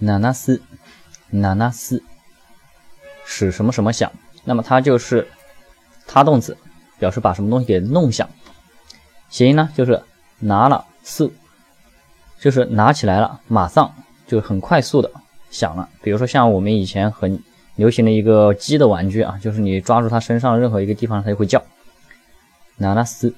ナナ斯，ナナ斯，使什么什么响。那么它就是它动词，表示把什么东西给弄响。谐音呢，就是拿了速，就是拿起来了，马上就很快速的响了。比如说像我们以前很流行的一个鸡的玩具啊，就是你抓住它身上任何一个地方，它就会叫。ナナ斯。